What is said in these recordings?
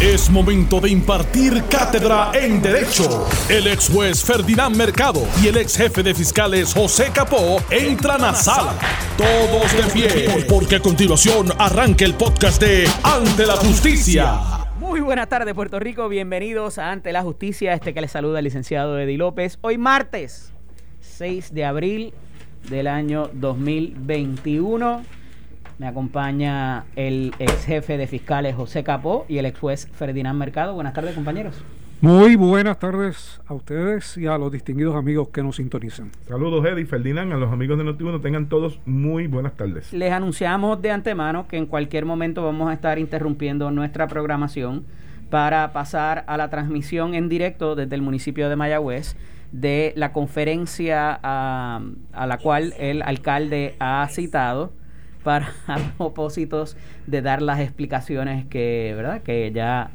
Es momento de impartir cátedra en Derecho. El ex juez Ferdinand Mercado y el ex jefe de fiscales José Capó entran a sala. Todos de pie, porque a continuación arranca el podcast de Ante la Justicia. Muy buenas tardes, Puerto Rico. Bienvenidos a Ante la Justicia. Este que les saluda el licenciado Eddie López. Hoy martes 6 de abril del año 2021. Me acompaña el ex jefe de fiscales José Capó y el ex juez Ferdinand Mercado. Buenas tardes, compañeros. Muy buenas tardes a ustedes y a los distinguidos amigos que nos sintonizan. Saludos, Eddie, Ferdinand, a los amigos de Notiuno. Tengan todos muy buenas tardes. Les anunciamos de antemano que en cualquier momento vamos a estar interrumpiendo nuestra programación para pasar a la transmisión en directo desde el municipio de Mayagüez de la conferencia a, a la cual el alcalde ha citado para propósitos de dar las explicaciones que, ¿verdad? que ya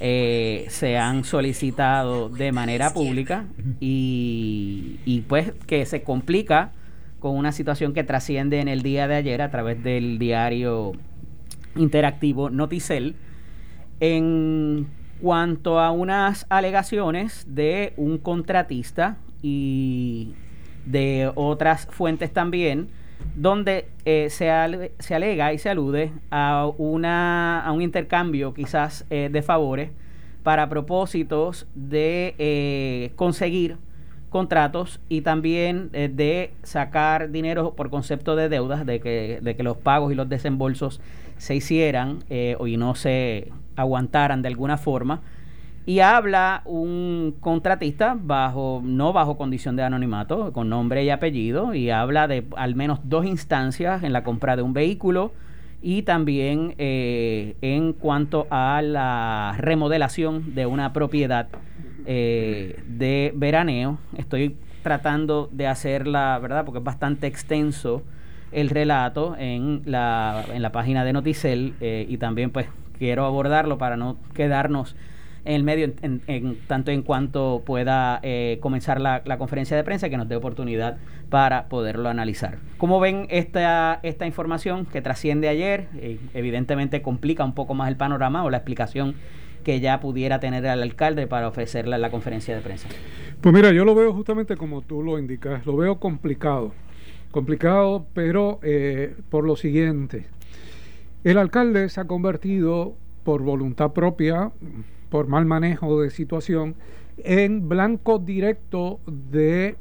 eh, se han solicitado de manera pública y, y pues que se complica con una situación que trasciende en el día de ayer a través del diario interactivo Noticel en cuanto a unas alegaciones de un contratista y de otras fuentes también donde eh, se, se, alega y se alude a, una, a un intercambio quizás eh, de favores para propósitos de eh, conseguir contratos y también de sacar dinero por concepto de deudas, de que, de que los pagos y los desembolsos se hicieran y no se aguantaran de alguna forma y habla un contratista bajo no bajo condición de anonimato con nombre y apellido y habla de al menos dos instancias en la compra de un vehículo y también eh, en cuanto a la remodelación de una propiedad eh, de veraneo. Estoy tratando de hacerla verdad porque es bastante extenso el relato en la, en la página de Noticel eh, y también pues quiero abordarlo para no quedarnos en el medio, en, tanto en cuanto pueda eh, comenzar la, conferencia de prensa que nos dé oportunidad para poderlo analizar. ¿Cómo ven esta, esta información que trasciende ayer? Eh, evidentemente complica un poco más el panorama o la explicación que ya pudiera tener el alcalde para ofrecerla en la conferencia de prensa. Pues mira, yo lo veo justamente como tú lo indicas, lo veo complicado, complicado, pero eh, por lo siguiente, el alcalde se ha convertido por voluntad propia, por mal manejo de situación, en blanco directo de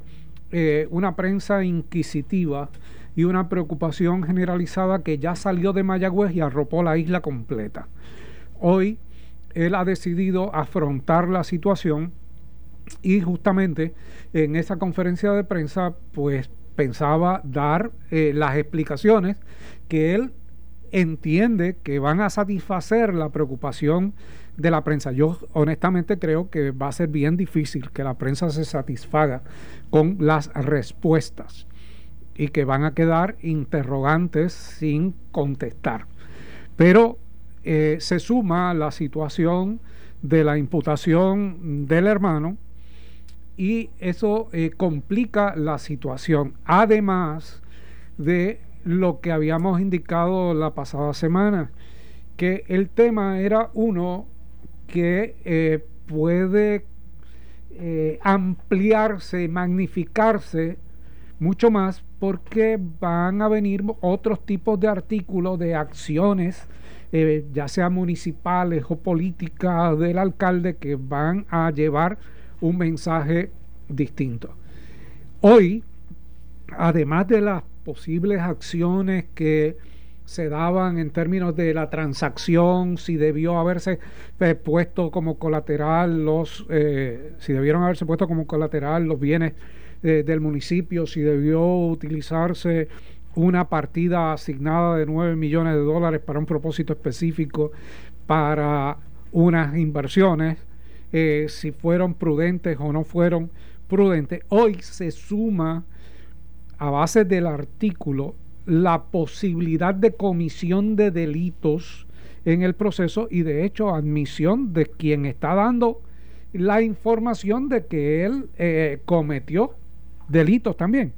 eh, una prensa inquisitiva y una preocupación generalizada que ya salió de Mayagüez y arropó la isla completa. Hoy él ha decidido afrontar la situación y justamente en esa conferencia de prensa pues pensaba dar eh, las explicaciones que él entiende que van a satisfacer la preocupación de la prensa. Yo honestamente creo que va a ser bien difícil que la prensa se satisfaga con las respuestas y que van a quedar interrogantes sin contestar. Pero eh, se suma la situación de la imputación del hermano y eso eh, complica la situación. Además de lo que habíamos indicado la pasada semana, que el tema era uno que eh, puede eh, ampliarse, magnificarse mucho más porque van a venir otros tipos de artículos, de acciones, eh, ya sea municipales o políticas del alcalde, que van a llevar un mensaje distinto. Hoy, además de las posibles acciones que se daban en términos de la transacción, si debió haberse eh, puesto como colateral los, eh, si debieron haberse puesto como colateral los bienes eh, del municipio, si debió utilizarse una partida asignada de 9 millones de dólares para un propósito específico para unas inversiones, si fueron prudentes o no fueron prudentes. Hoy se suma a base del artículo la posibilidad de comisión de delitos en el proceso y de hecho admisión de quien está dando la información de que él eh, cometió delitos también.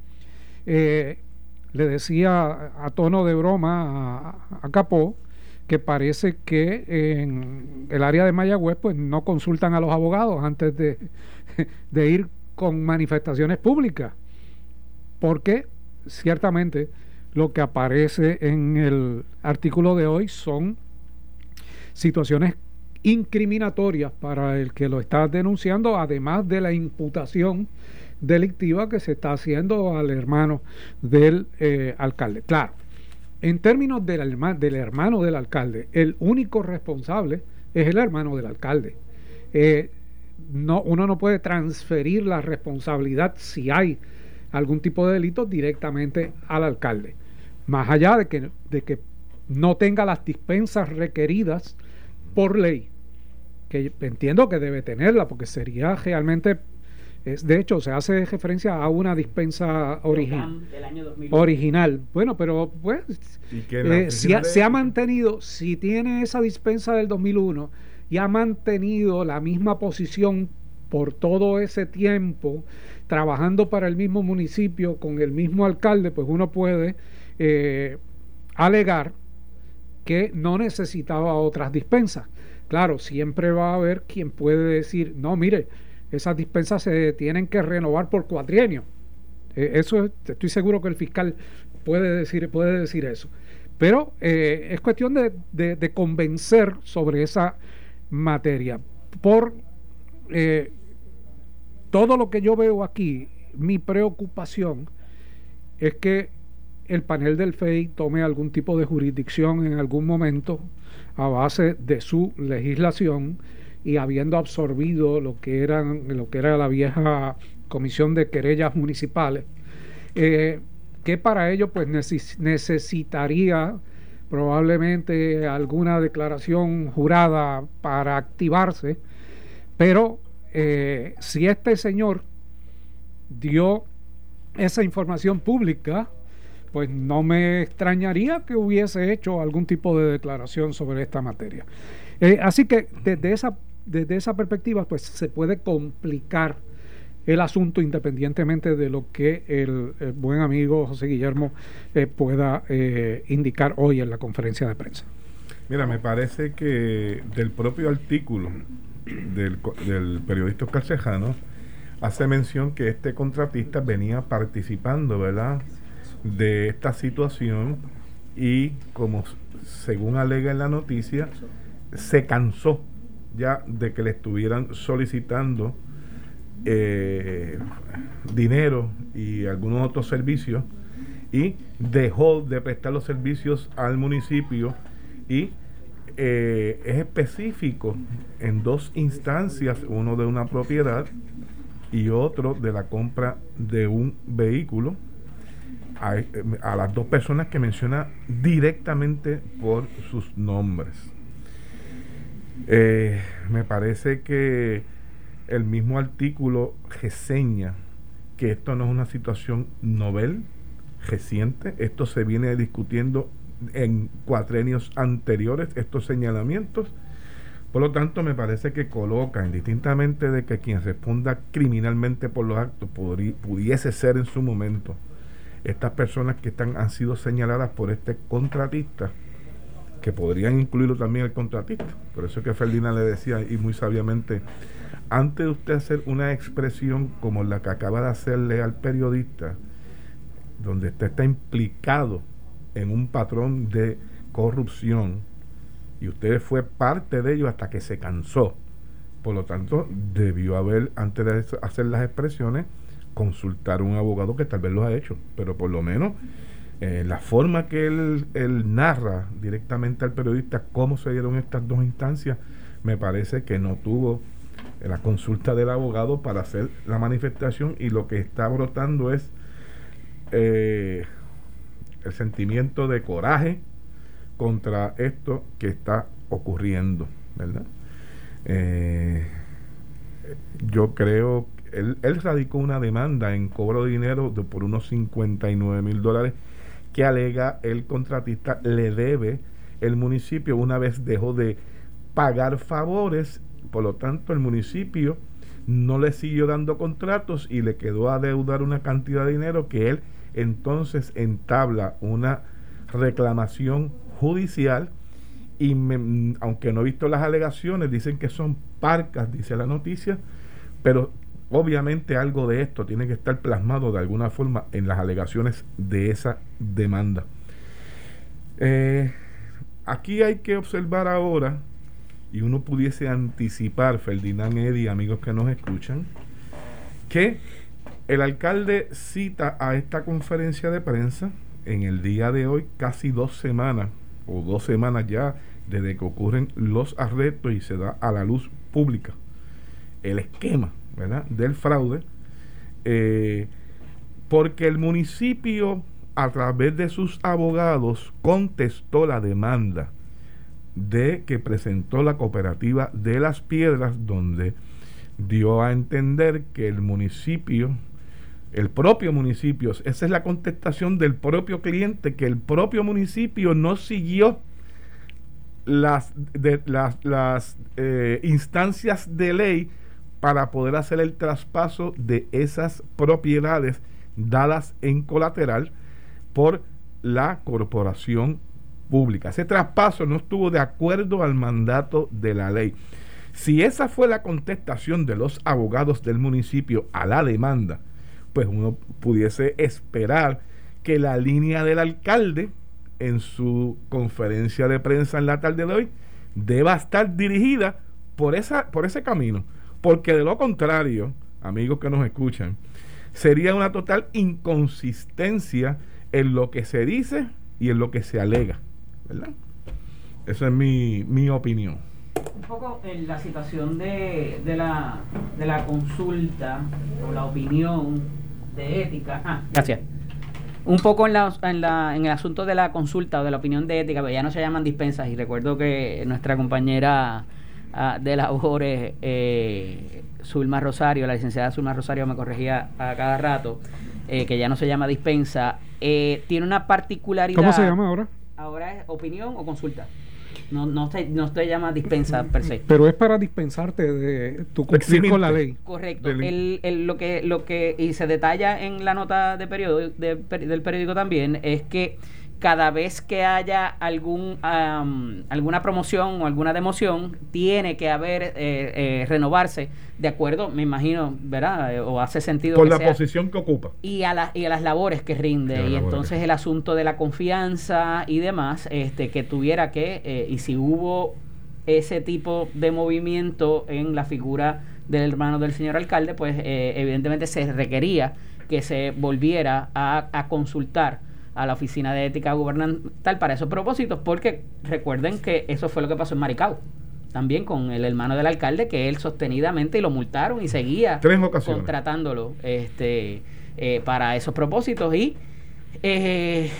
Eh, le decía a tono de broma a, Capó que parece que en el área de Mayagüez pues no consultan a los abogados antes de, de ir con manifestaciones públicas, porque ciertamente lo que aparece en el artículo de hoy son situaciones incriminatorias para el que lo está denunciando, además de la imputación delictiva que se está haciendo al hermano del eh, alcalde. Claro, en términos del, hermano del alcalde, el único responsable es el hermano del alcalde. Eh, no, uno no puede transferir la responsabilidad si hay algún tipo de delito directamente al alcalde. Más allá de que, de que no tenga las dispensas requeridas por ley, que entiendo que debe tenerla, porque sería realmente, es, de hecho, se hace referencia a una dispensa original. Original. Bueno, pero pues, eh, si se ha mantenido, si tiene esa dispensa del 2001 y ha mantenido la misma posición por todo ese tiempo, trabajando para el mismo municipio, con el mismo alcalde, pues uno puede eh, alegar que no necesitaba otras dispensas. Claro, siempre va a haber quien puede decir, no, mire, esas dispensas se tienen que renovar por cuatrienio. Eh, eso estoy seguro que el fiscal puede decir, puede decir eso. Pero eh, es cuestión de, convencer sobre esa materia. Por eh, todo lo que yo veo aquí, mi preocupación es que el panel del FEI tome algún tipo de jurisdicción en algún momento a base de su legislación y habiendo absorbido lo que lo que era la vieja comisión de querellas municipales eh, que para ello pues necesitaría probablemente alguna declaración jurada para activarse pero eh, si este señor dio esa información pública pues no me extrañaría que hubiese hecho algún tipo de declaración sobre esta materia. Eh, así que desde esa, desde esa perspectiva, pues se puede complicar el asunto independientemente de lo que el, buen amigo José Guillermo eh, pueda indicar hoy en la conferencia de prensa. Mira, me parece que del propio artículo del, periodista Oscar hace mención que este contratista venía participando, ¿verdad? de esta situación y como según alega en la noticia, se cansó ya de que le estuvieran solicitando eh, dinero y algunos otros servicios y dejó de prestar los servicios al municipio y eh, es específico en dos instancias, uno de una propiedad y otro de la compra de un vehículo a, las dos personas que menciona directamente por sus nombres. Eh, me parece que el mismo artículo reseña que esto no es una situación novel, reciente, esto se viene discutiendo en cuatrenios anteriores, estos señalamientos. Por lo tanto, me parece que coloca, indistintamente de que quien responda criminalmente por los actos pudiese ser en su momento estas personas que están, han sido señaladas por este contratista, que podrían incluirlo también el contratista. Por eso que Ferdinand le decía, y muy sabiamente, antes de usted hacer una expresión como la que acaba de hacerle al periodista, donde usted está implicado en un patrón de corrupción, y usted fue parte de ello hasta que se cansó. Por lo tanto, debió haber, antes de hacer las expresiones, consultar un abogado que tal vez lo ha hecho, pero por lo menos eh, la forma que él, él, narra directamente al periodista cómo se dieron estas dos instancias, me parece que no tuvo la consulta del abogado para hacer la manifestación y lo que está brotando es eh, el sentimiento de coraje contra esto que está ocurriendo, ¿verdad? Eh, yo creo él, radicó una demanda en cobro de dinero de, por unos 59 mil dólares que alega el contratista le debe el municipio una vez dejó de pagar favores, por lo tanto el municipio no le siguió dando contratos y le quedó a deudar una cantidad de dinero que él entonces entabla una reclamación judicial y aunque no he visto las alegaciones, dicen que son parcas, dice la noticia, pero obviamente algo de esto tiene que estar plasmado de alguna forma en las alegaciones de esa demanda. Eh, aquí hay que observar ahora, y uno pudiese anticipar, Ferdinand Eddy, amigos que nos escuchan, que el alcalde cita a esta conferencia de prensa en el día de hoy, casi dos semanas o dos semanas ya desde que ocurren los arrestos y se da a la luz pública el esquema ¿verdad? del fraude, eh, porque el municipio a través de sus abogados contestó la demanda de que presentó la cooperativa de las piedras donde dio a entender que el municipio el propio municipio, esa es la contestación del propio cliente, que el propio municipio no siguió las, eh, instancias de ley para poder hacer el traspaso de esas propiedades dadas en colateral por la corporación pública. Ese traspaso no estuvo de acuerdo al mandato de la ley. Si esa fue la contestación de los abogados del municipio a la demanda, pues uno pudiese esperar que la línea del alcalde en su conferencia de prensa en la tarde de hoy deba estar dirigida por, esa, por ese camino. Porque de lo contrario, amigos que nos escuchan, sería una total inconsistencia en lo que se dice y en lo que se alega. ¿Verdad? Esa es mi, mi opinión. Un poco en la situación de, de, la, de la consulta o la opinión de ética. Ah, gracias. Un poco en, la, en, la, en el asunto de la consulta o de la opinión de ética, pero ya no se llaman dispensas y recuerdo que nuestra compañera ah, de labores, eh, Zulma Rosario, la licenciada Zulma Rosario me corregía a cada rato, eh, que ya no se llama dispensa, eh, tiene una particularidad. ¿Cómo se llama ahora? Ahora es opinión o consulta. No, no, se, no se llama dispensa per se. Pero es para dispensarte de tu cumplir con la ley. Correcto. El, el, lo que lo que y se detalla en la nota de periódico, del periódico también es que cada vez que haya algún alguna promoción o alguna democión, tiene que haber, eh, eh, renovarse de acuerdo, me imagino, ¿verdad? Eh, o hace sentido. Por la posición que ocupa. Y a, y a las labores que rinde. Y, entonces el asunto de la confianza y demás, este que tuviera que, y si hubo ese tipo de movimiento en la figura del hermano del señor alcalde, pues evidentemente se requería que se volviera a, a consultar a la Oficina de Ética Gubernamental para esos propósitos, porque recuerden que eso fue lo que pasó en Maricao, también con el hermano del alcalde, que él sostenidamente y lo multaron y seguía contratándolo este, eh, para esos propósitos. Y eh,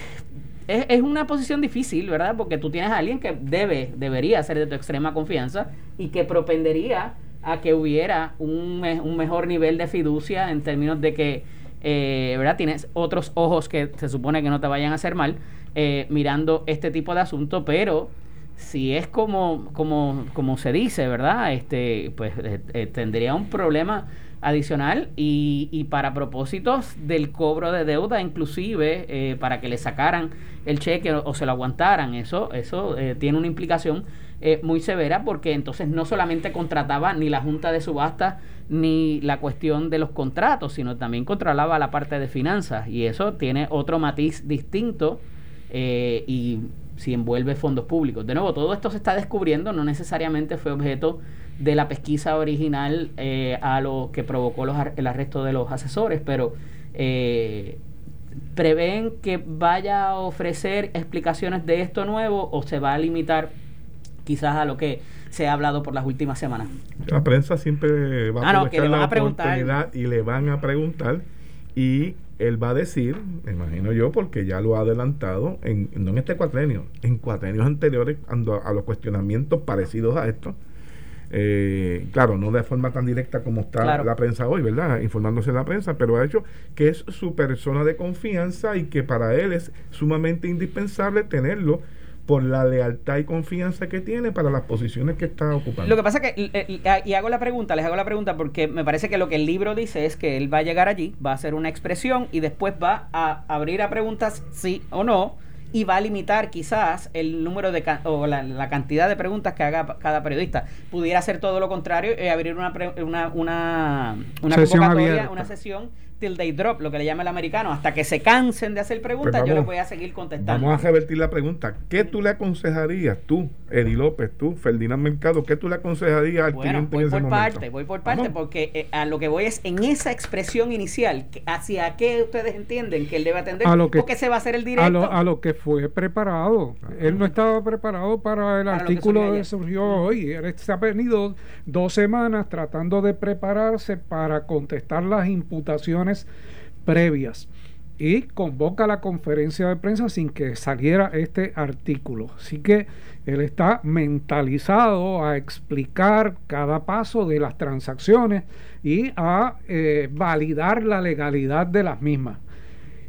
es, es, una posición difícil, ¿verdad? Porque tú tienes a alguien que debe, debería ser de tu extrema confianza y que propendería a que hubiera un, un mejor nivel de fiducia en términos de que eh, ¿verdad? Tienes otros ojos que se supone que no te vayan a hacer mal eh, mirando este tipo de asunto, pero si es como, como, como se dice, ¿verdad? Este, pues eh, tendría un problema adicional y, y, para propósitos del cobro de deuda, inclusive para que le sacaran el cheque o, se lo aguantaran, eso, eso tiene una implicación muy severa porque entonces no solamente contrataba ni la Junta de Subasta ni la cuestión de los contratos, sino también controlaba la parte de finanzas y eso tiene otro matiz distinto eh, y si envuelve fondos públicos. De nuevo, todo esto se está descubriendo, no necesariamente fue objeto de la pesquisa original eh, a lo que provocó los, el arresto de los asesores, pero eh, prevén que vaya a ofrecer explicaciones de esto nuevo o se va a limitar quizás a lo que se ha hablado por las últimas semanas. La prensa siempre va a ah, la oportunidad y le van a preguntar y él va a decir, me imagino yo, porque ya lo ha adelantado, en, no en este cuatrenio, en cuatrenios anteriores, a los cuestionamientos parecidos a esto, eh, claro, no de forma tan directa como está la prensa hoy, ¿verdad? Informándose la prensa, pero ha hecho que es su persona de confianza y que para él es sumamente indispensable tenerlo por la lealtad y confianza que tiene para las posiciones que está ocupando. Lo que pasa es que, y hago la pregunta, les hago la pregunta porque me parece que lo que el libro dice es que él va a llegar allí, va a hacer una expresión y después va a abrir a preguntas sí o no y va a limitar quizás el número de o la, cantidad de preguntas que haga cada periodista. Pudiera ser todo lo contrario y abrir una, una, una, una convocatoria, una sesión till they drop, lo que le llama el americano, hasta que se cansen de hacer preguntas, pues yo les voy a seguir contestando. Vamos a revertir la pregunta. ¿Qué tú le aconsejarías, tú, Eddie López, tú, Ferdinand Mercado, qué tú le aconsejarías al bueno, voy por parte, voy por parte, porque eh, a lo que voy es en esa expresión inicial, hacia qué ustedes entienden que él debe atender, a lo que, se va a hacer el directo. A lo, que fue preparado. Él no estaba preparado para el artículo que surgió hoy. Él se ha venido dos semanas tratando de prepararse para contestar las imputaciones previas y convoca la conferencia de prensa sin que saliera este artículo. Así que él está mentalizado a explicar cada paso de las transacciones y a eh, validar la legalidad de las mismas.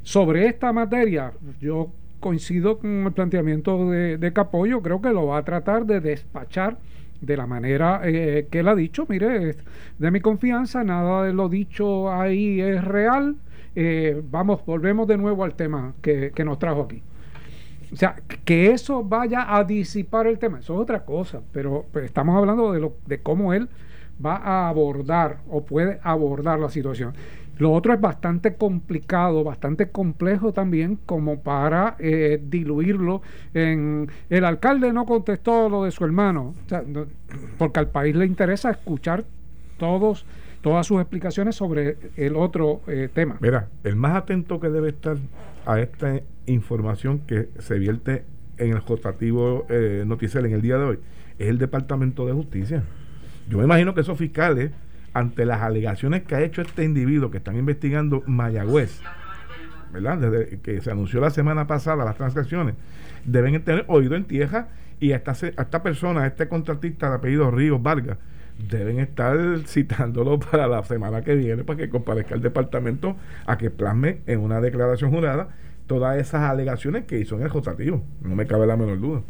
Sobre esta materia, yo coincido con el planteamiento de, de Capollo, creo que lo va a tratar de despachar de la manera eh, que él ha dicho, mire, de mi confianza, nada de lo dicho ahí es real. Eh, vamos, volvemos de nuevo al tema que, nos trajo aquí. O sea, que eso vaya a disipar el tema, eso es otra cosa, pero pues, estamos hablando de, lo, de cómo él va a abordar o puede abordar la situación. Lo otro es bastante complicado, bastante complejo también como para eh, diluirlo. El alcalde no contestó lo de su hermano, porque al país le interesa escuchar todos todas sus explicaciones sobre el otro eh, tema. Mira, el más atento que debe estar a esta información que se vierte en el rotativo eh, noticiero en el día de hoy es el Departamento de Justicia. Yo me imagino que esos fiscales ante las alegaciones que ha hecho este individuo que están investigando Mayagüez, ¿verdad? Desde que se anunció la semana pasada las transacciones, deben tener oído en tierra y a esta, esta persona, a este contratista de apellido Ríos Vargas, deben estar citándolo para la semana que viene para que comparezca el departamento a que plasme en una declaración jurada todas esas alegaciones que hizo en el rotativo. No me cabe la menor duda.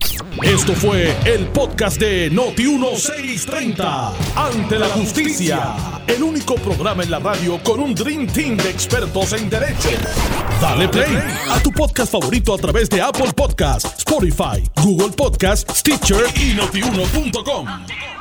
Esto fue el podcast de Noti1630. Ante la justicia. El único programa en la radio con un Dream Team de expertos en derecho. Dale play a tu podcast favorito a través de Apple Podcasts, Spotify, Google Podcasts, Stitcher y notiuno.com.